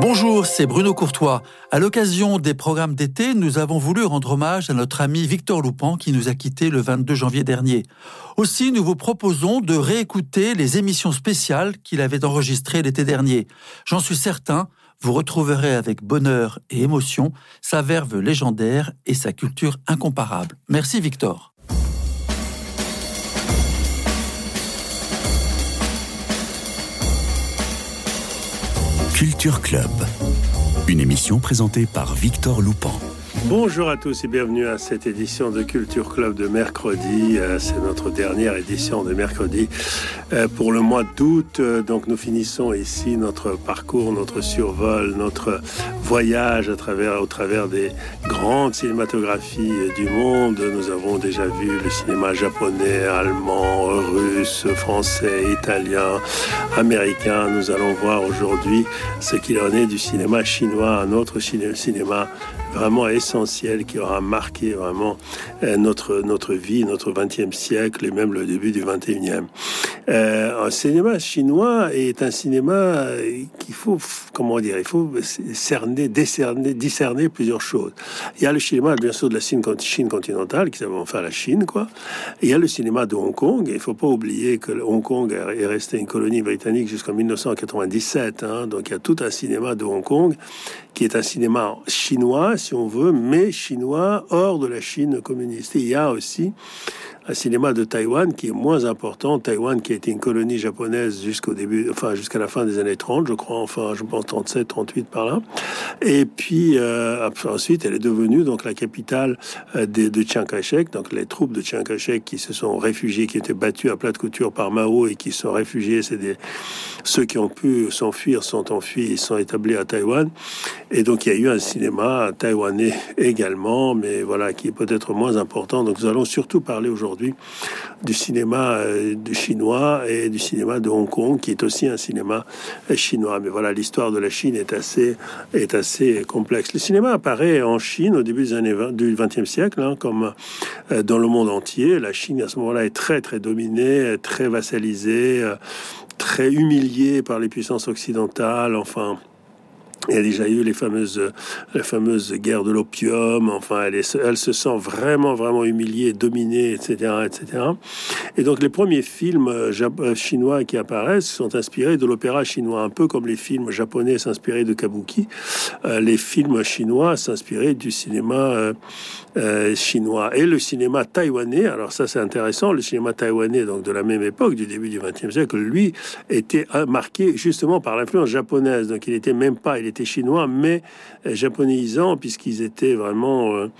Bonjour, c'est Bruno Courtois. À l'occasion des programmes d'été, nous avons voulu rendre hommage à notre ami Victor Loupan qui nous a quittés le 22 janvier dernier. Aussi, nous vous proposons de réécouter les émissions spéciales qu'il avait enregistrées l'été dernier. J'en suis certain, vous retrouverez avec bonheur et émotion sa verve légendaire et sa culture incomparable. Merci Victor. Culture Club, une émission présentée par Victor Loupan. Bonjour à tous et bienvenue à cette édition de Culture Club de mercredi. Euh, c'est notre dernière édition de mercredi euh, pour le mois d'août. Euh, donc nous finissons ici notre parcours, notre survol, notre voyage à travers, au travers des grandes cinématographies du monde. Nous avons déjà vu le cinéma japonais, allemand, russe, français, italien, américain. Nous allons voir aujourd'hui ce qu'il en est du cinéma chinois, un autre cinéma vraiment essentiel qui aura marqué vraiment euh, notre, notre vie, notre 20e siècle et même le début du 21e. Euh, un cinéma chinois est un cinéma euh, qu'il faut, comment dire, il faut cerner, décerner, discerner plusieurs choses. Il y a le cinéma, bien sûr, de la Chine, continentale, qui s'appelle enfin la Chine, quoi. il y a le cinéma de Hong Kong. il il faut pas oublier que Hong Kong est resté une colonie britannique jusqu'en 1997. Hein, donc il y a tout un cinéma de Hong Kong qui est un cinéma chinois, si on veut, mais chinois hors de la Chine communiste. il y a aussi un cinéma de Taïwan qui est moins important. Taïwan qui a été une colonie japonaise jusqu'au début, enfin jusqu'à la fin des années 30, je crois, enfin je pense 37, 38 par là. Et puis euh, ensuite, elle est devenue donc la capitale euh, de, de Chiang Kai-shek. Donc les troupes de Chiang Kai-shek qui se sont réfugiées, qui étaient battues à plat de couture par Mao et qui sont réfugiés, c'est des ceux qui ont pu s'enfuir sont enfuis, ils sont établis à Taïwan. Et donc il y a eu un cinéma taïwanais également, mais voilà qui est peut-être moins important. Donc nous allons surtout parler aujourd'hui du cinéma euh, du chinois et du cinéma de Hong Kong, qui est aussi un cinéma euh, chinois. Mais voilà, l'histoire de la Chine est assez, est assez complexe. Le cinéma apparaît en Chine au début des années 20, du XXe siècle, hein, comme euh, dans le monde entier. La Chine, à ce moment-là, est très, très dominée, très vassalisée, très humiliée par les puissances occidentales. Enfin, il y a déjà eu les fameuses, les fameuses guerres de l'opium. Enfin, elle, se sent vraiment, vraiment humiliée, dominée, etc., etc. Et donc, les premiers films euh, euh, chinois qui apparaissent sont inspirés de l'opéra chinois, un peu comme les films japonais s'inspiraient de kabuki. Euh, les films chinois s'inspiraient du cinéma chinois et le cinéma taïwanais. Alors ça, c'est intéressant. Le cinéma taïwanais, donc de la même époque, du début du XXe siècle, lui était marqué justement par l'influence japonaise. Donc, il était même pas, étaient chinois, mais euh, japonisants, puisqu'ils étaient vraiment euh,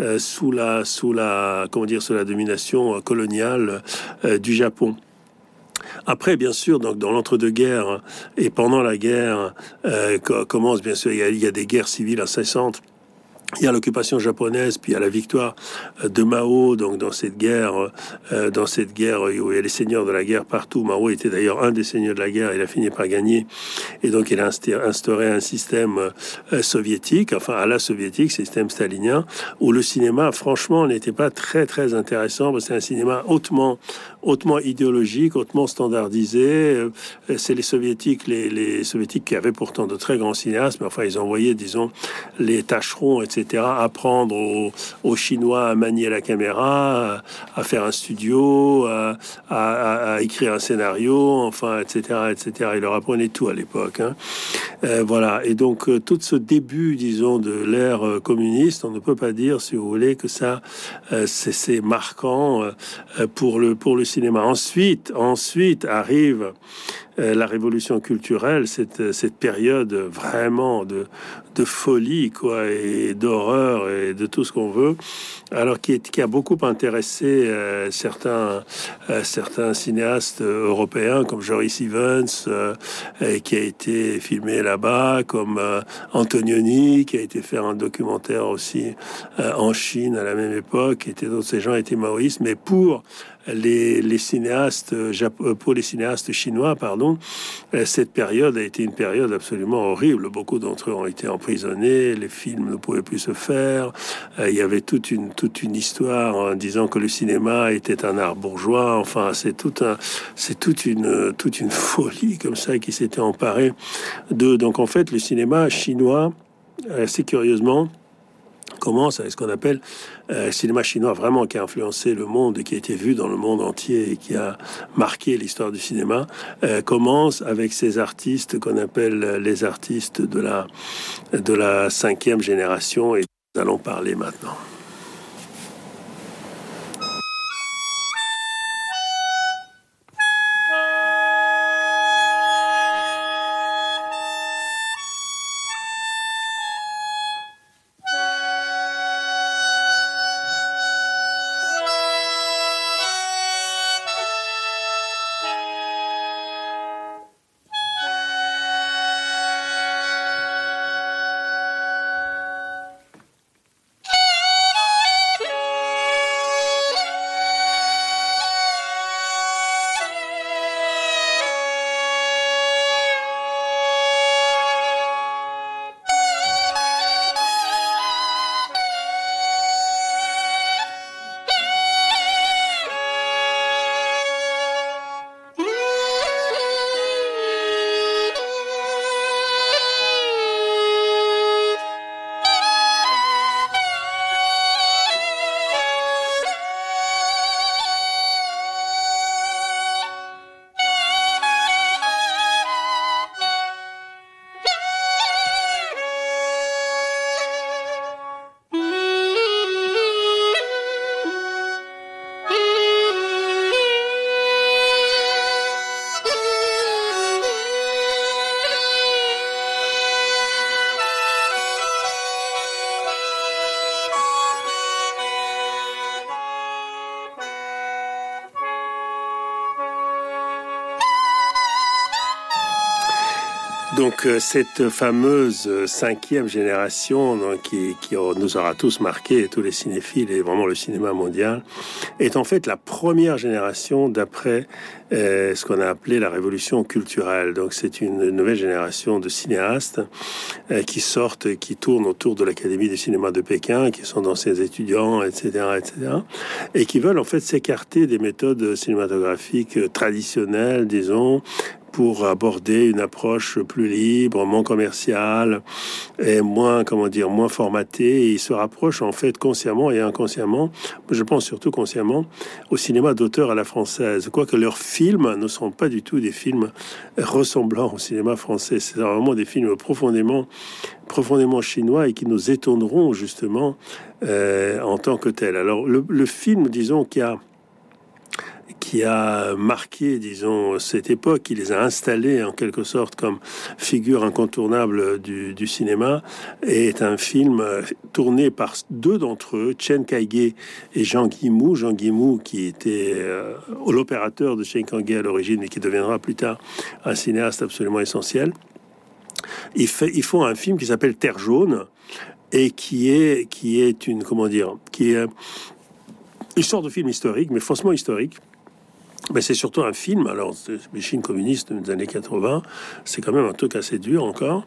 euh, sous la, sous la, comment dire, sous la domination coloniale du Japon. Après, bien sûr, donc dans l'entre-deux-guerres et pendant la guerre, commence bien sûr, il y, il y a des guerres civiles incessantes il y a l'occupation japonaise, puis il y a la victoire euh, de Mao, donc dans cette guerre, euh, dans cette guerre où il y a les seigneurs de la guerre partout. Mao était d'ailleurs un des seigneurs de la guerre, il a fini par gagner, et donc il a instauré un système euh, soviétique, enfin à la soviétique, système stalinien, où le cinéma, franchement, n'était pas très très intéressant, c'est un cinéma hautement hautement idéologique, hautement standardisé. C'est les soviétiques, les, les, soviétiques qui avaient pourtant de très grands cinéastes, mais enfin ils envoyaient, disons, les tâcherons, etc apprendre aux, Chinois à manier la caméra, à, faire un studio, à, écrire un scénario, enfin, etc., etc. Il leur apprenait tout à l'époque. Hein. Euh, voilà. Et donc, euh, tout ce début, disons, de l'ère euh, communiste, on ne peut pas dire, si vous voulez, que ça, c'est marquant pour le cinéma. Ensuite, ensuite arrive la révolution culturelle, cette, cette période vraiment de, de folie, quoi, et d'horreur et de tout ce qu'on veut, alors qui, qui a beaucoup intéressé euh, certains, euh, certains cinéastes européens comme Joris Evans, qui a été filmé là-bas, comme Antonioni, qui a été faire un documentaire aussi en Chine à la même époque, et tous ces gens étaient maoïstes, mais pour les, cinéastes, pour les cinéastes chinois, pardon, cette période a été une période absolument horrible. Beaucoup d'entre eux ont été emprisonnés, les films ne pouvaient plus se faire. Il y avait toute une, toute une histoire en disant que le cinéma était un art bourgeois. Enfin, c'est tout un, c'est toute une, toute une folie comme ça qui s'était emparée de. Donc en fait, le cinéma chinois, assez curieusement, commence avec ce qu'on appelle euh, cinéma chinois vraiment qui a influencé le monde et qui a été vu dans le monde entier et qui a marqué l'histoire du cinéma, euh, commence avec ces artistes qu'on appelle les artistes de la, de la cinquième génération et nous allons parler maintenant. Donc euh, cette fameuse euh, cinquième génération qui, nous aura tous marqué, tous les cinéphiles et vraiment le cinéma mondial, est en fait la première génération d'après euh, ce qu'on a appelé la révolution culturelle. Donc c'est une nouvelle génération de cinéastes qui sortent, qui tournent autour de l'Académie du cinéma de Pékin, qui sont dans ses étudiants, etc., etc., et qui veulent en fait s'écarter des méthodes cinématographiques traditionnelles, disons, pour aborder une approche plus libre, moins commerciale et moins, comment dire, moins formatée. Et ils se rapprochent en fait consciemment et inconsciemment, je pense surtout consciemment, au cinéma d'auteur à la française. Quoique leurs films ne sont pas du tout des films ressemblant au cinéma français. C'est vraiment des films profondément, profondément chinois et qui nous étonneront justement euh, en tant que tels. Alors le, le film, disons, qui a qui a marqué, disons, cette époque, qui les a installés en quelque sorte comme figure incontournable du, cinéma, est un film tourné par deux d'entre eux, Chen Kaige et Jean Guimou. Jean Guimou, qui était euh, l'opérateur de Chen Kaige à l'origine et qui deviendra plus tard un cinéaste absolument essentiel. Ils, font un film qui s'appelle Terre jaune et qui est, une, comment qui est une sorte de film historique, mais faussement historique, mais c'est surtout un film. Alors, les Chine communiste des années 80, c'est quand même un truc assez dur encore,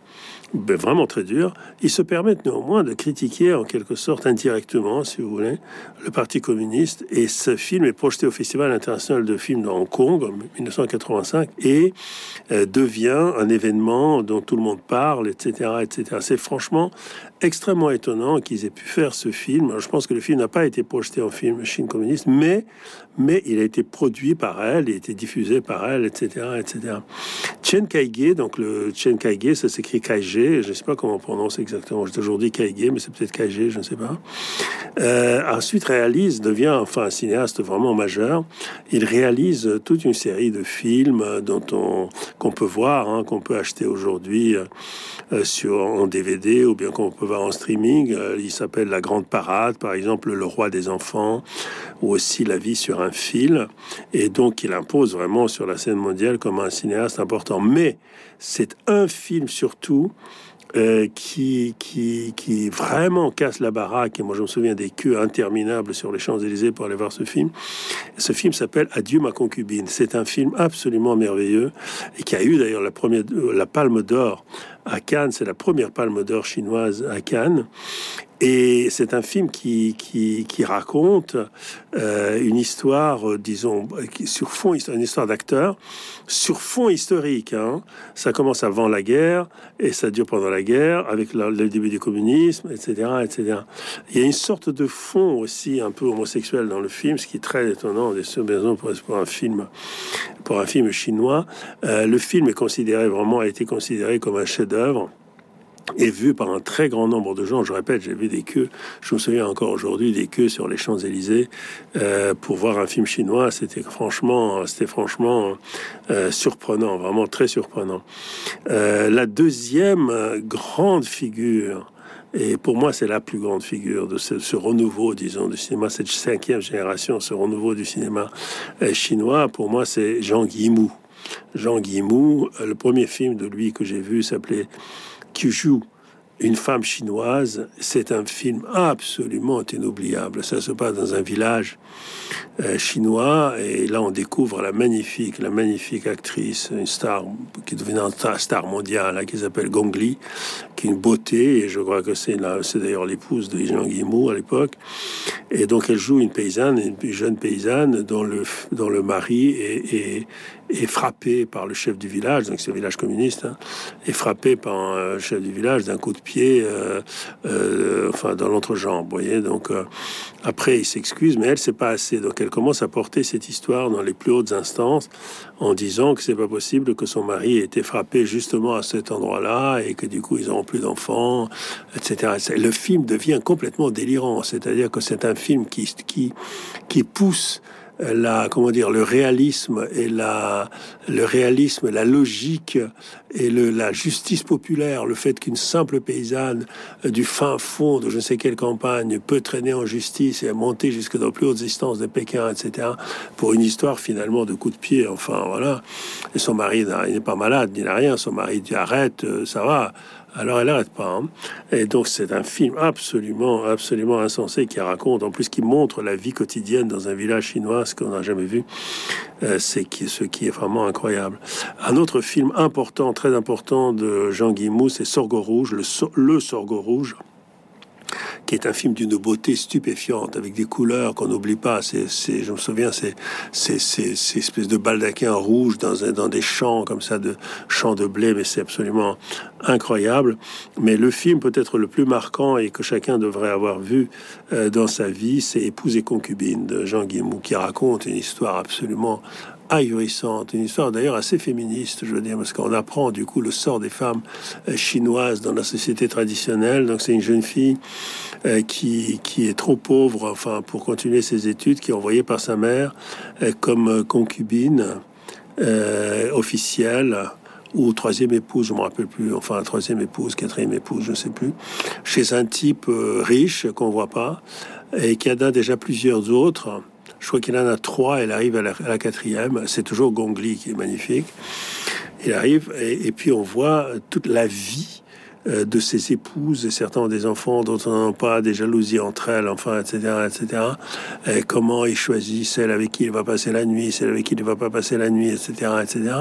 mais vraiment très dur. Ils se permettent néanmoins de critiquer en quelque sorte indirectement, si vous voulez, le Parti communiste. Et ce film est projeté au Festival international de films de Hong Kong en 1985 et euh, devient un événement dont tout le monde parle, etc., etc. C'est franchement extrêmement étonnant qu'ils aient pu faire ce film. je pense que le film n'a pas été projeté en film Chine communiste, mais mais il a été produit par elle, il a été diffusé par elle, etc., etc. Chen Kaige, donc le Chen Kaige, ça s'écrit Kaige, je ne sais pas comment on prononce exactement. J'ai toujours dit Kaige, mais c'est peut-être Kaige, je ne sais pas. Euh, ensuite réalise, devient enfin un cinéaste vraiment majeur. Il réalise toute une série de films dont on qu'on peut voir, hein, qu'on peut acheter aujourd'hui euh, sur en DVD ou bien qu'on peut en streaming. Euh, il s'appelle La Grande Parade, par exemple, Le Roi des Enfants, ou aussi La Vie sur un fil. Et donc, il impose vraiment sur la scène mondiale comme un cinéaste important. Mais c'est un film surtout euh, qui, qui, qui vraiment casse la baraque. Et moi, je me souviens des queues interminables sur les Champs-Élysées pour aller voir ce film. Ce film s'appelle Adieu ma concubine. C'est un film absolument merveilleux et qui a eu d'ailleurs la première, la Palme d'Or à Cannes. C'est la première Palme d'Or chinoise à Cannes. Et c'est un film qui, qui, qui raconte euh, une histoire, euh, disons, sur fond, une histoire d'acteur, sur fond historique. Hein. Ça commence avant la guerre et ça dure pendant la guerre, avec le, début du communisme, etc., etc. Il y a une sorte de fond aussi un peu homosexuel dans le film, ce qui est très étonnant des pour, pour un film, pour un film chinois. Euh, le film est considéré vraiment a été considéré comme un chef-d'œuvre est vu par un très grand nombre de gens. Je répète, j'ai vu des queues, je me souviens encore aujourd'hui des queues sur les Champs-Élysées euh, pour voir un film chinois. C'était franchement, c'était franchement euh, surprenant, vraiment très surprenant. Euh, la deuxième grande figure et pour moi, c'est la plus grande figure de ce, ce, renouveau, disons, du cinéma, cette cinquième génération, ce renouveau du cinéma chinois. Pour moi, c'est Jean Guimou. Jean Guimou, le premier film de lui que j'ai vu s'appelait qui joue une femme chinoise, c'est un film absolument inoubliable. Ça se passe dans un village euh, chinois et là on découvre la magnifique, la magnifique actrice, une star qui devient une star mondiale, qui s'appelle Gong Li, qui est une beauté et je crois que c'est c'est d'ailleurs l'épouse de Jean Guimau à l'époque. Et donc elle joue une paysanne, une jeune paysanne dont le le mari est, est frappé par le chef du village, donc c'est un village communiste, hein, est frappé par le chef du village d'un coup de pied, euh, euh, enfin dans l'entrejambe, voyez. Donc euh, après il s'excuse, mais elle c'est pas assez. Donc elle commence à porter cette histoire dans les plus hautes instances en disant que c'est pas possible que son mari ait été frappé justement à cet endroit-là et que du coup ils n'auront plus d'enfants, etc. Le film devient complètement délirant, c'est-à-dire que c'est un film qui qui qui pousse la comment dire le réalisme et la le réalisme, la logique et le, la justice populaire, le fait qu'une simple paysanne du fin fond de je ne sais quelle campagne peut traîner en justice et monter jusque dans plus hautes instances de Pékin, etc. pour une histoire finalement de coup de pied. Enfin voilà. Et son mari n'est pas malade, il n'a rien. Son mari dit arrête, euh, ça va alors elle n'arrête pas. Hein. Et donc c'est un film absolument, absolument insensé qui raconte, en plus qui montre la vie quotidienne dans un village chinois, ce qu'on n'a jamais vu. Euh, c'est ce qui est vraiment incroyable. Un autre film important, très important de Jean Guimou, c'est Sorgho Rouge, le, le Sorgho Rouge qui est un film d'une beauté stupéfiante, avec des couleurs qu'on n'oublie pas. C'est, je me souviens, c'est, ces espèces de baldaquins rouges dans, un, dans des champs comme ça, de champs de blé, mais c'est absolument incroyable. Mais le film peut-être le plus marquant et que chacun devrait avoir vu euh, dans sa vie, c'est Épouse et concubine de Jean Guimou, qui raconte une histoire absolument ahurissante, une histoire d'ailleurs assez féministe, je veux dire, parce qu'on apprend du coup le sort des femmes euh, chinoises dans la société traditionnelle. Donc c'est une jeune fille euh, qui, qui est trop pauvre, enfin, pour continuer ses études, qui est envoyée par sa mère euh, comme concubine officielle ou troisième épouse, je me rappelle plus, enfin troisième épouse, quatrième épouse, je ne sais plus, chez un type riche qu'on voit pas et qui en a déjà plusieurs autres je crois qu'il en a trois. Elle arrive à la, quatrième. C'est toujours Gongli qui est magnifique. Il arrive et, puis on voit toute la vie euh, de ses épouses et certains ont des enfants, d'autres n'en ont pas, des jalousies entre elles, enfin, etc., etc. Et comment il choisit celle avec qui il va passer la nuit, celle avec qui il ne va pas passer la nuit, etc., etc.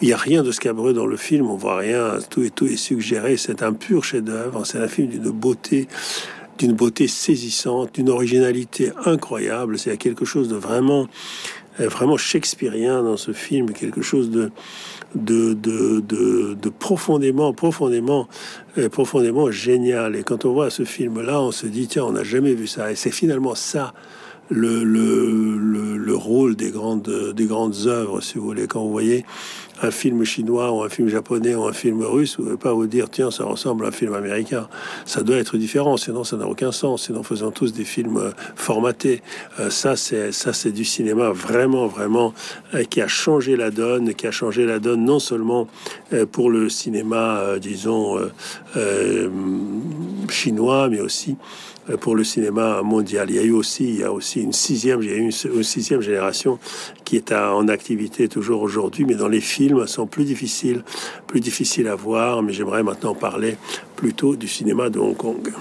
Il n'y a rien de scabreux dans le film, on voit rien, tout tout est suggéré. C'est un pur chef-d'œuvre, c'est un film d'une beauté d'une beauté saisissante, d'une originalité incroyable. C'est quelque chose de vraiment, euh, vraiment shakespearien dans ce film, quelque chose de, de, de, de, profondément, profondément, euh, profondément génial. Et quand on voit ce film-là, on se dit tiens, on n'a jamais vu ça. Et c'est finalement ça le, le, le, le, rôle des grandes, des grandes œuvres, si vous voulez. Quand vous voyez un film chinois ou un film japonais ou un film russe, vous ne pouvez pas vous dire, tiens, ça ressemble à un film américain. Ça doit être différent, sinon ça n'a aucun sens. Sinon, faisons tous des films euh, formatés. Euh, ça, c'est ça, c'est du cinéma vraiment, vraiment euh, qui a changé la donne, qui a changé la donne non seulement pour le cinéma, disons, chinois, mais aussi pour le cinéma mondial. Il y a eu aussi, il y a aussi une sixième, il y a une, sixième génération qui est en activité toujours aujourd'hui, mais dans les films sont plus difficiles, plus difficiles à voir. Mais j'aimerais maintenant parler plutôt du cinéma de Hong Kong.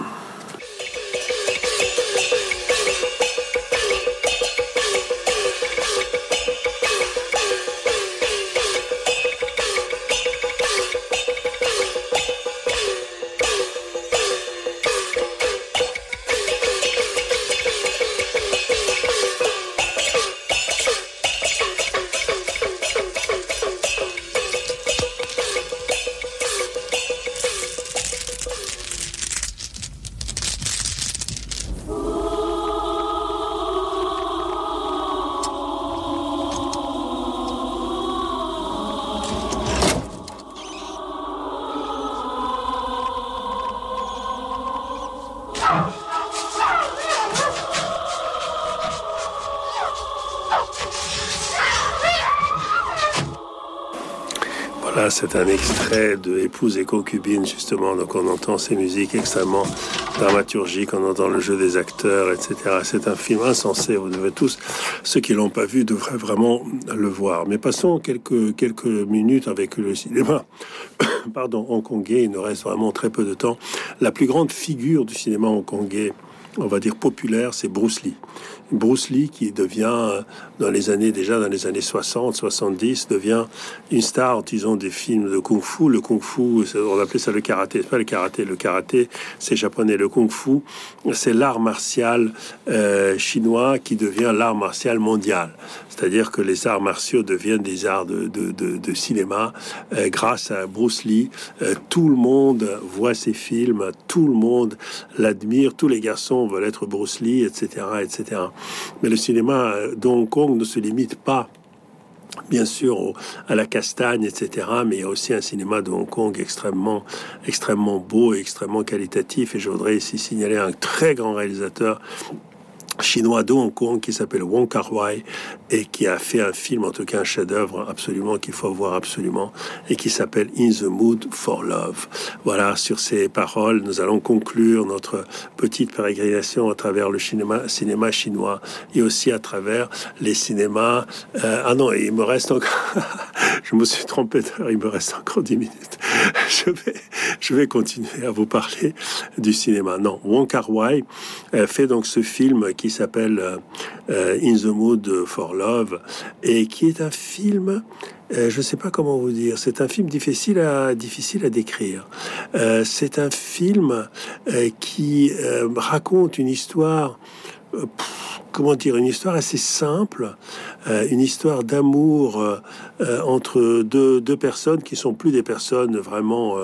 C'est un extrait de Épouse et concubine, justement. Donc on entend ces musiques extrêmement dramaturgiques, on entend le jeu des acteurs, etc. C'est un film insensé. Vous devez tous, ceux qui l'ont pas vu, devraient vraiment le voir. Mais passons quelques, quelques minutes avec le cinéma. Pardon, hongkongais. Il nous reste vraiment très peu de temps. La plus grande figure du cinéma hongkongais, on va dire populaire, c'est Bruce Lee. Bruce Lee qui devient dans les années déjà dans les années 60, 70 devient une star, disons des films de kung-fu. Le kung-fu, on appelait ça le karaté, pas le karaté. Le karaté, c'est japonais. Le kung-fu, c'est l'art martial euh, chinois qui devient l'art martial mondial. C'est-à-dire que les arts martiaux deviennent des arts de, de, de, cinéma euh, grâce à Bruce Lee. Euh, tout le monde voit ses films, tout le monde l'admire, tous les garçons veulent être Bruce Lee, etc., etc. Mais le cinéma de Hong Kong ne se limite pas bien sûr à la castagne, etc. Mais il y a aussi un cinéma de Hong Kong extrêmement, extrêmement beau et extrêmement qualitatif. Et je voudrais ici signaler un très grand réalisateur chinois de Hong Kong qui s'appelle Wong Kar Wai et qui a fait un film, en tout cas un chef-d'œuvre absolument qu'il faut voir absolument et qui s'appelle In the Mood for Love. Voilà, sur ces paroles, nous allons conclure notre petite pérégrination à travers le cinéma, cinéma chinois et aussi à travers les cinémas. Euh, ah non, il me reste encore. je me suis trompé d'heure. Il me reste encore dix minutes. je vais, je vais continuer à vous parler du cinéma. Non, Wong Kar Wai euh, fait donc ce film qui s'appelle euh, In the Mood for Love et qui est un film euh, je ne sais pas comment vous dire. C'est un film difficile à difficile à décrire. Euh, c'est un film qui raconte une histoire. comment dire une histoire assez simple, une histoire d'amour entre deux, deux, personnes qui sont plus des personnes vraiment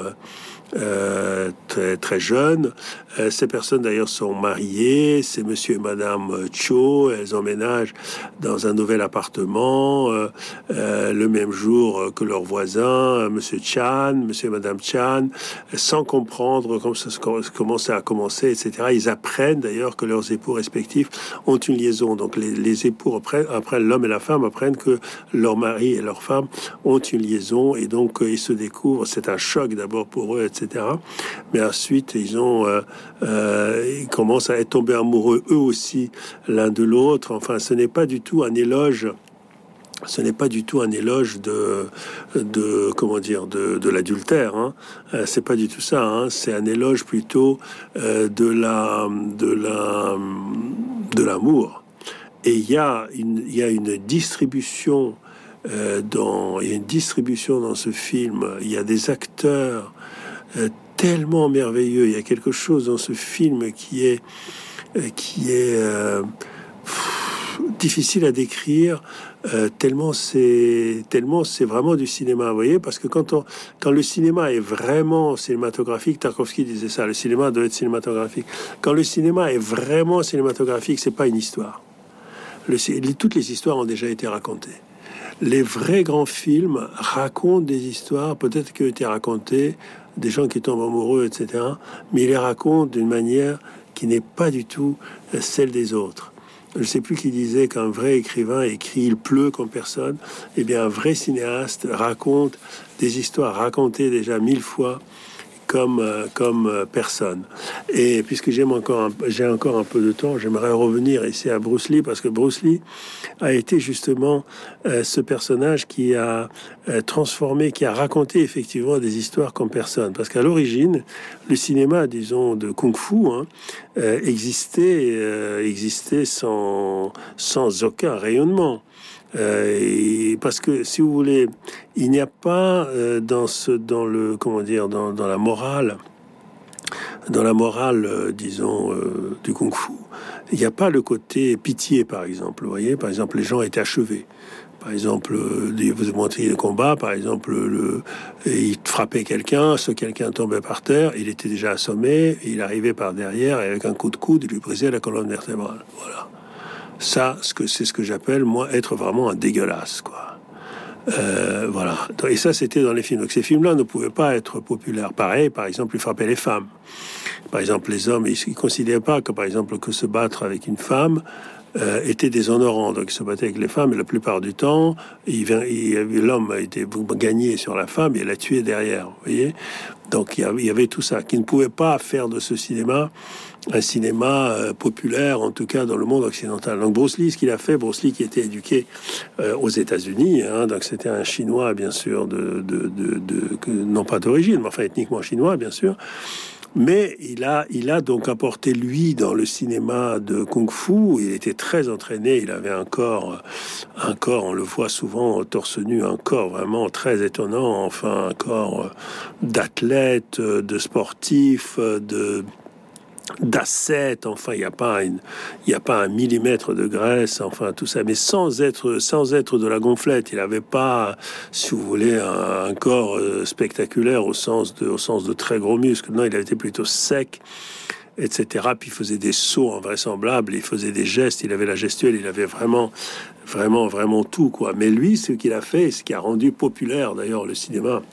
euh, très, très jeunes. Euh, ces personnes d'ailleurs sont mariées, c'est monsieur et madame Cho, elles emménagent dans un nouvel appartement euh, le même jour que leurs voisins, monsieur Chan, monsieur et madame Chan, sans comprendre comment ça commençait à commencer, etc. Ils apprennent d'ailleurs que leurs époux respectifs ont une liaison. Donc les, époux apprennent, l'homme et la femme apprennent que leur mari et leur femme ont une liaison et donc ils se découvrent. C'est un choc d'abord pour eux, etc. Mais ensuite, ils ont, euh, euh, ils commencent à être tombés amoureux eux aussi l'un de l'autre. Enfin, ce n'est pas du tout un éloge ce n'est pas du tout un éloge de, de comment dire, de, de l'adultère. Hein. Euh, c'est pas du tout ça. Hein. C'est un éloge plutôt de la, de la, de l'amour. Et il y a une, il y a une distribution dans, il y a une distribution dans ce film. Il y a des acteurs euh, tellement merveilleux. Il y a quelque chose dans ce film qui est, euh, qui est euh, difficile à décrire. tellement c'est tellement c'est vraiment du cinéma, voyez, parce que quand on quand le cinéma est vraiment cinématographique, Tarkovsky disait ça, le cinéma doit être cinématographique. Quand le cinéma est vraiment cinématographique, c'est pas une histoire. Le, toutes les histoires ont déjà été racontées les vrais grands films racontent des histoires, peut-être qui ont été racontées des gens qui tombent amoureux, etc. Mais il les raconte d'une manière qui n'est pas du tout euh, celle des autres. Je ne sais plus qui disait qu'un vrai écrivain écrit il pleut comme personne. Eh bien, un vrai cinéaste raconte des histoires racontées déjà mille fois comme, euh, comme euh, personne. Et puisque j'ai encore, j'ai encore un peu de temps, j'aimerais revenir ici à Bruce Lee, parce que Bruce Lee a été justement ce personnage qui a transformé, qui a raconté effectivement des histoires comme personne. Parce qu'à l'origine, le cinéma, disons, de Kung Fu hein, existait, existait sans, sans aucun rayonnement. Euh, parce que si vous voulez, il n'y a pas euh, dans le, comment dire, dans, la morale, dans la morale, euh, disons, du kung-fu, il n'y a pas le côté pitié, par exemple. Vous voyez, par exemple, les gens étaient achevés. Par exemple, vous montriez le combat, par exemple, le, il frappait quelqu'un, ce quelqu'un tombait par terre, il était déjà assommé, il arrivait par derrière et avec un coup de coude, il lui brisait la colonne vertébrale. Voilà. Ça, c'est ce que j'appelle, moi, être vraiment un dégueulasse, quoi. Euh, voilà. Et ça, c'était dans les films. Donc ces films-là ne pouvaient pas être populaires. Pareil, par exemple, ils frappaient les femmes. Par exemple, les hommes, ils ne considéraient pas que, par exemple, que se battre avec une femme euh, était déshonorant. Donc ils se battaient avec les femmes, et la plupart du temps, l'homme a été gagné sur la femme et la tué derrière. Vous voyez Donc il y avait tout ça, qui ne pouvait pas faire de ce cinéma un cinéma euh, populaire, en tout cas dans le monde occidental. Donc Bruce Lee, ce qu'il a fait, Bruce Lee qui était éduqué euh, aux États-Unis, hein, donc c'était un Chinois bien sûr, de, de, de, non pas d'origine, mais enfin ethniquement chinois bien sûr. Mais il a, il a donc apporté lui dans le cinéma de kung-fu. Il était très entraîné. Il avait un corps, un corps, on le voit souvent torse nu, un corps vraiment très étonnant. Enfin, un corps d'athlète, de sportif, de d'assets, enfin, il n'y a pas a pas un millimètre de graisse, enfin, tout ça, mais sans être, sans être de la gonflette. Il n'avait pas, si vous voulez, un, corps euh, spectaculaire au sens de, au sens de très gros muscles. Non, il avait été plutôt sec etc. Puis il faisait des sauts invraisemblables, il faisait des gestes, il avait la gestuelle, il avait vraiment, vraiment, vraiment tout, quoi. Mais lui, ce qu'il a fait, ce qui a rendu populaire d'ailleurs le cinéma,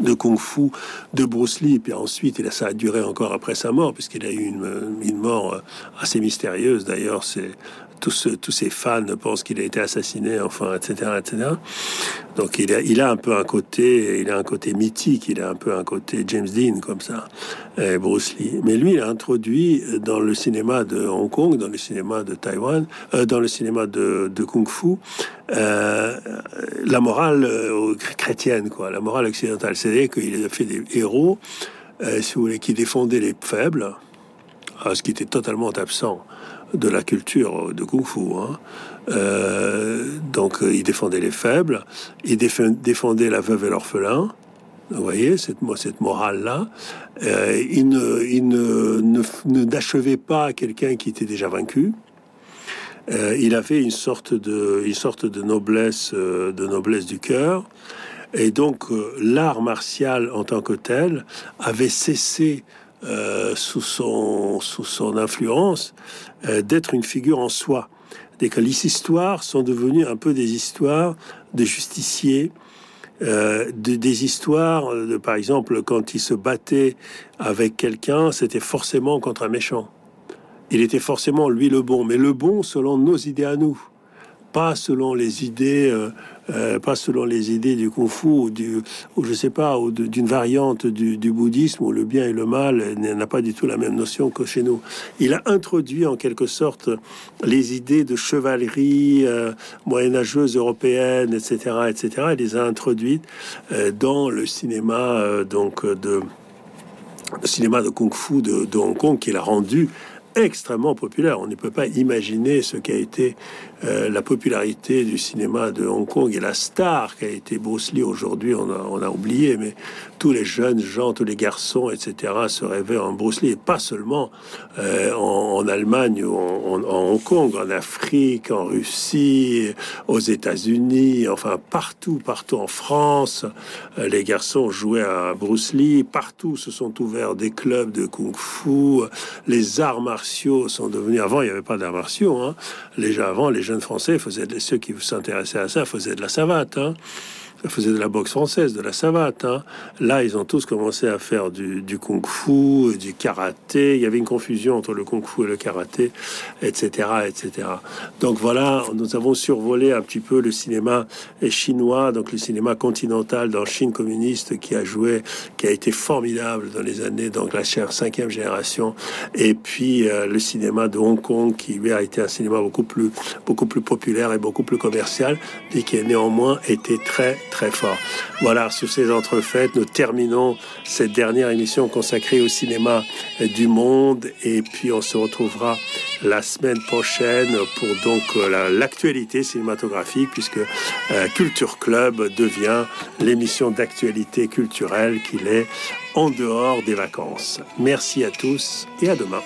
de kung-fu de Bruce Lee. Puis ensuite, et ça a duré encore après sa mort, puisqu'il a eu une, une mort euh, assez mystérieuse. D'ailleurs, c'est tous, ses fans pensent qu'il a été assassiné, enfin, etc., etc. Donc il a, un peu un côté, il a un côté mythique, il a un peu un côté James Dean comme ça, Bruce Lee. Mais lui, il a introduit dans le cinéma de Hong Kong, dans le cinéma de Taïwan, euh, dans le cinéma de, Kung Fu, euh, la morale euh, chrétienne, quoi, la morale occidentale. C'est-à-dire qu'il a fait des héros, si vous voulez, qui défendaient les faibles, ce qui était totalement absent de la culture de Kung Fu. Hein. Euh, donc, il défendait les faibles, il défendait la veuve et l'orphelin. Vous voyez, cette, cette morale-là. Euh, il ne, n'achevait pas quelqu'un qui était déjà vaincu. Euh, il avait une sorte de, une sorte de noblesse, de noblesse du cœur. Et donc, l'art martial en tant que tel avait cessé sous, son, sous son influence euh, d'être une figure en soi. Dès que les histoires sont devenues un peu des histoires de justiciers, euh, des histoires, de, par exemple, quand il se battait avec quelqu'un, c'était forcément contre un méchant. Il était forcément lui le bon, mais le bon selon nos idées à nous, pas selon les idées euh, pas selon les idées du kung fu ou, du, ou je sais pas, ou d'une variante du, bouddhisme où le bien et le mal n'a pas du tout la même notion que chez nous. Il a introduit en quelque sorte les idées de chevalerie euh, moyenâgeuse européenne, etc., etc. Il les a introduites euh, dans le cinéma donc de cinéma de kung-fu de, de, Hong Kong qu'il a rendu extrêmement populaire. On ne peut pas imaginer ce qu'a été euh, la popularité du cinéma de Hong Kong et la star qu'a été Bruce Lee aujourd'hui, on a, a, oublié, mais tous les jeunes gens, tous les garçons, etc., se rêvaient en Bruce Lee, et pas seulement euh, en, Allemagne ou en, Hong Kong, en Afrique, en Russie, aux États-Unis, enfin partout, partout en France, euh, les garçons jouaient à Bruce Lee, partout se sont ouverts des clubs de kung-fu, les arts martiaux sont devenus, avant il n'y avait pas d'arts martiaux, hein, avant les jeunes Français faisaient, ceux qui s'intéressaient à ça faisaient de la savate. Hein. Ça faisait de la boxe française, de la savate. Hein. Là, ils ont tous commencé à faire du, kung-fu, du karaté. Il y avait une confusion entre le kung-fu et le karaté, etc., etc. Donc voilà, nous avons survolé un petit peu le cinéma chinois, donc le cinéma continental dans Chine communiste qui a joué, qui a été formidable dans les années, donc la cinquième génération, et puis euh, le cinéma de Hong Kong qui a été un cinéma beaucoup plus, beaucoup plus populaire et beaucoup plus commercial, et qui a néanmoins été très fort. Voilà, sur ces entrefaites, nous terminons cette dernière émission consacrée au cinéma du monde, et puis on se retrouvera la semaine prochaine pour donc euh, l'actualité cinématographique, puisque euh, Culture Club devient l'émission d'actualité culturelle qu'il est en dehors des vacances. Merci à tous et à demain.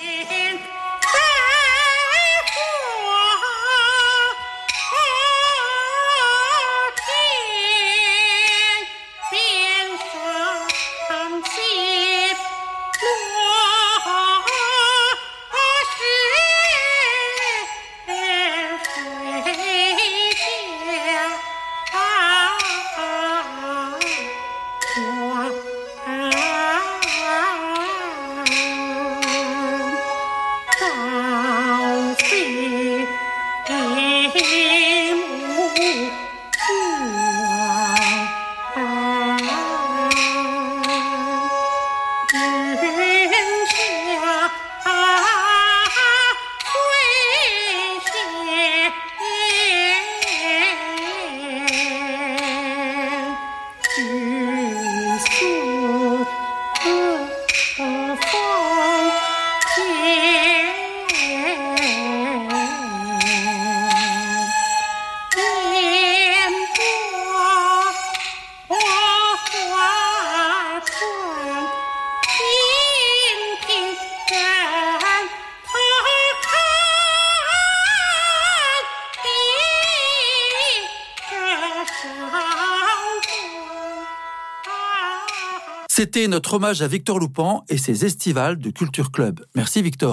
C'était notre hommage à Victor Loupan et ses estivales de Culture Club. Merci Victor.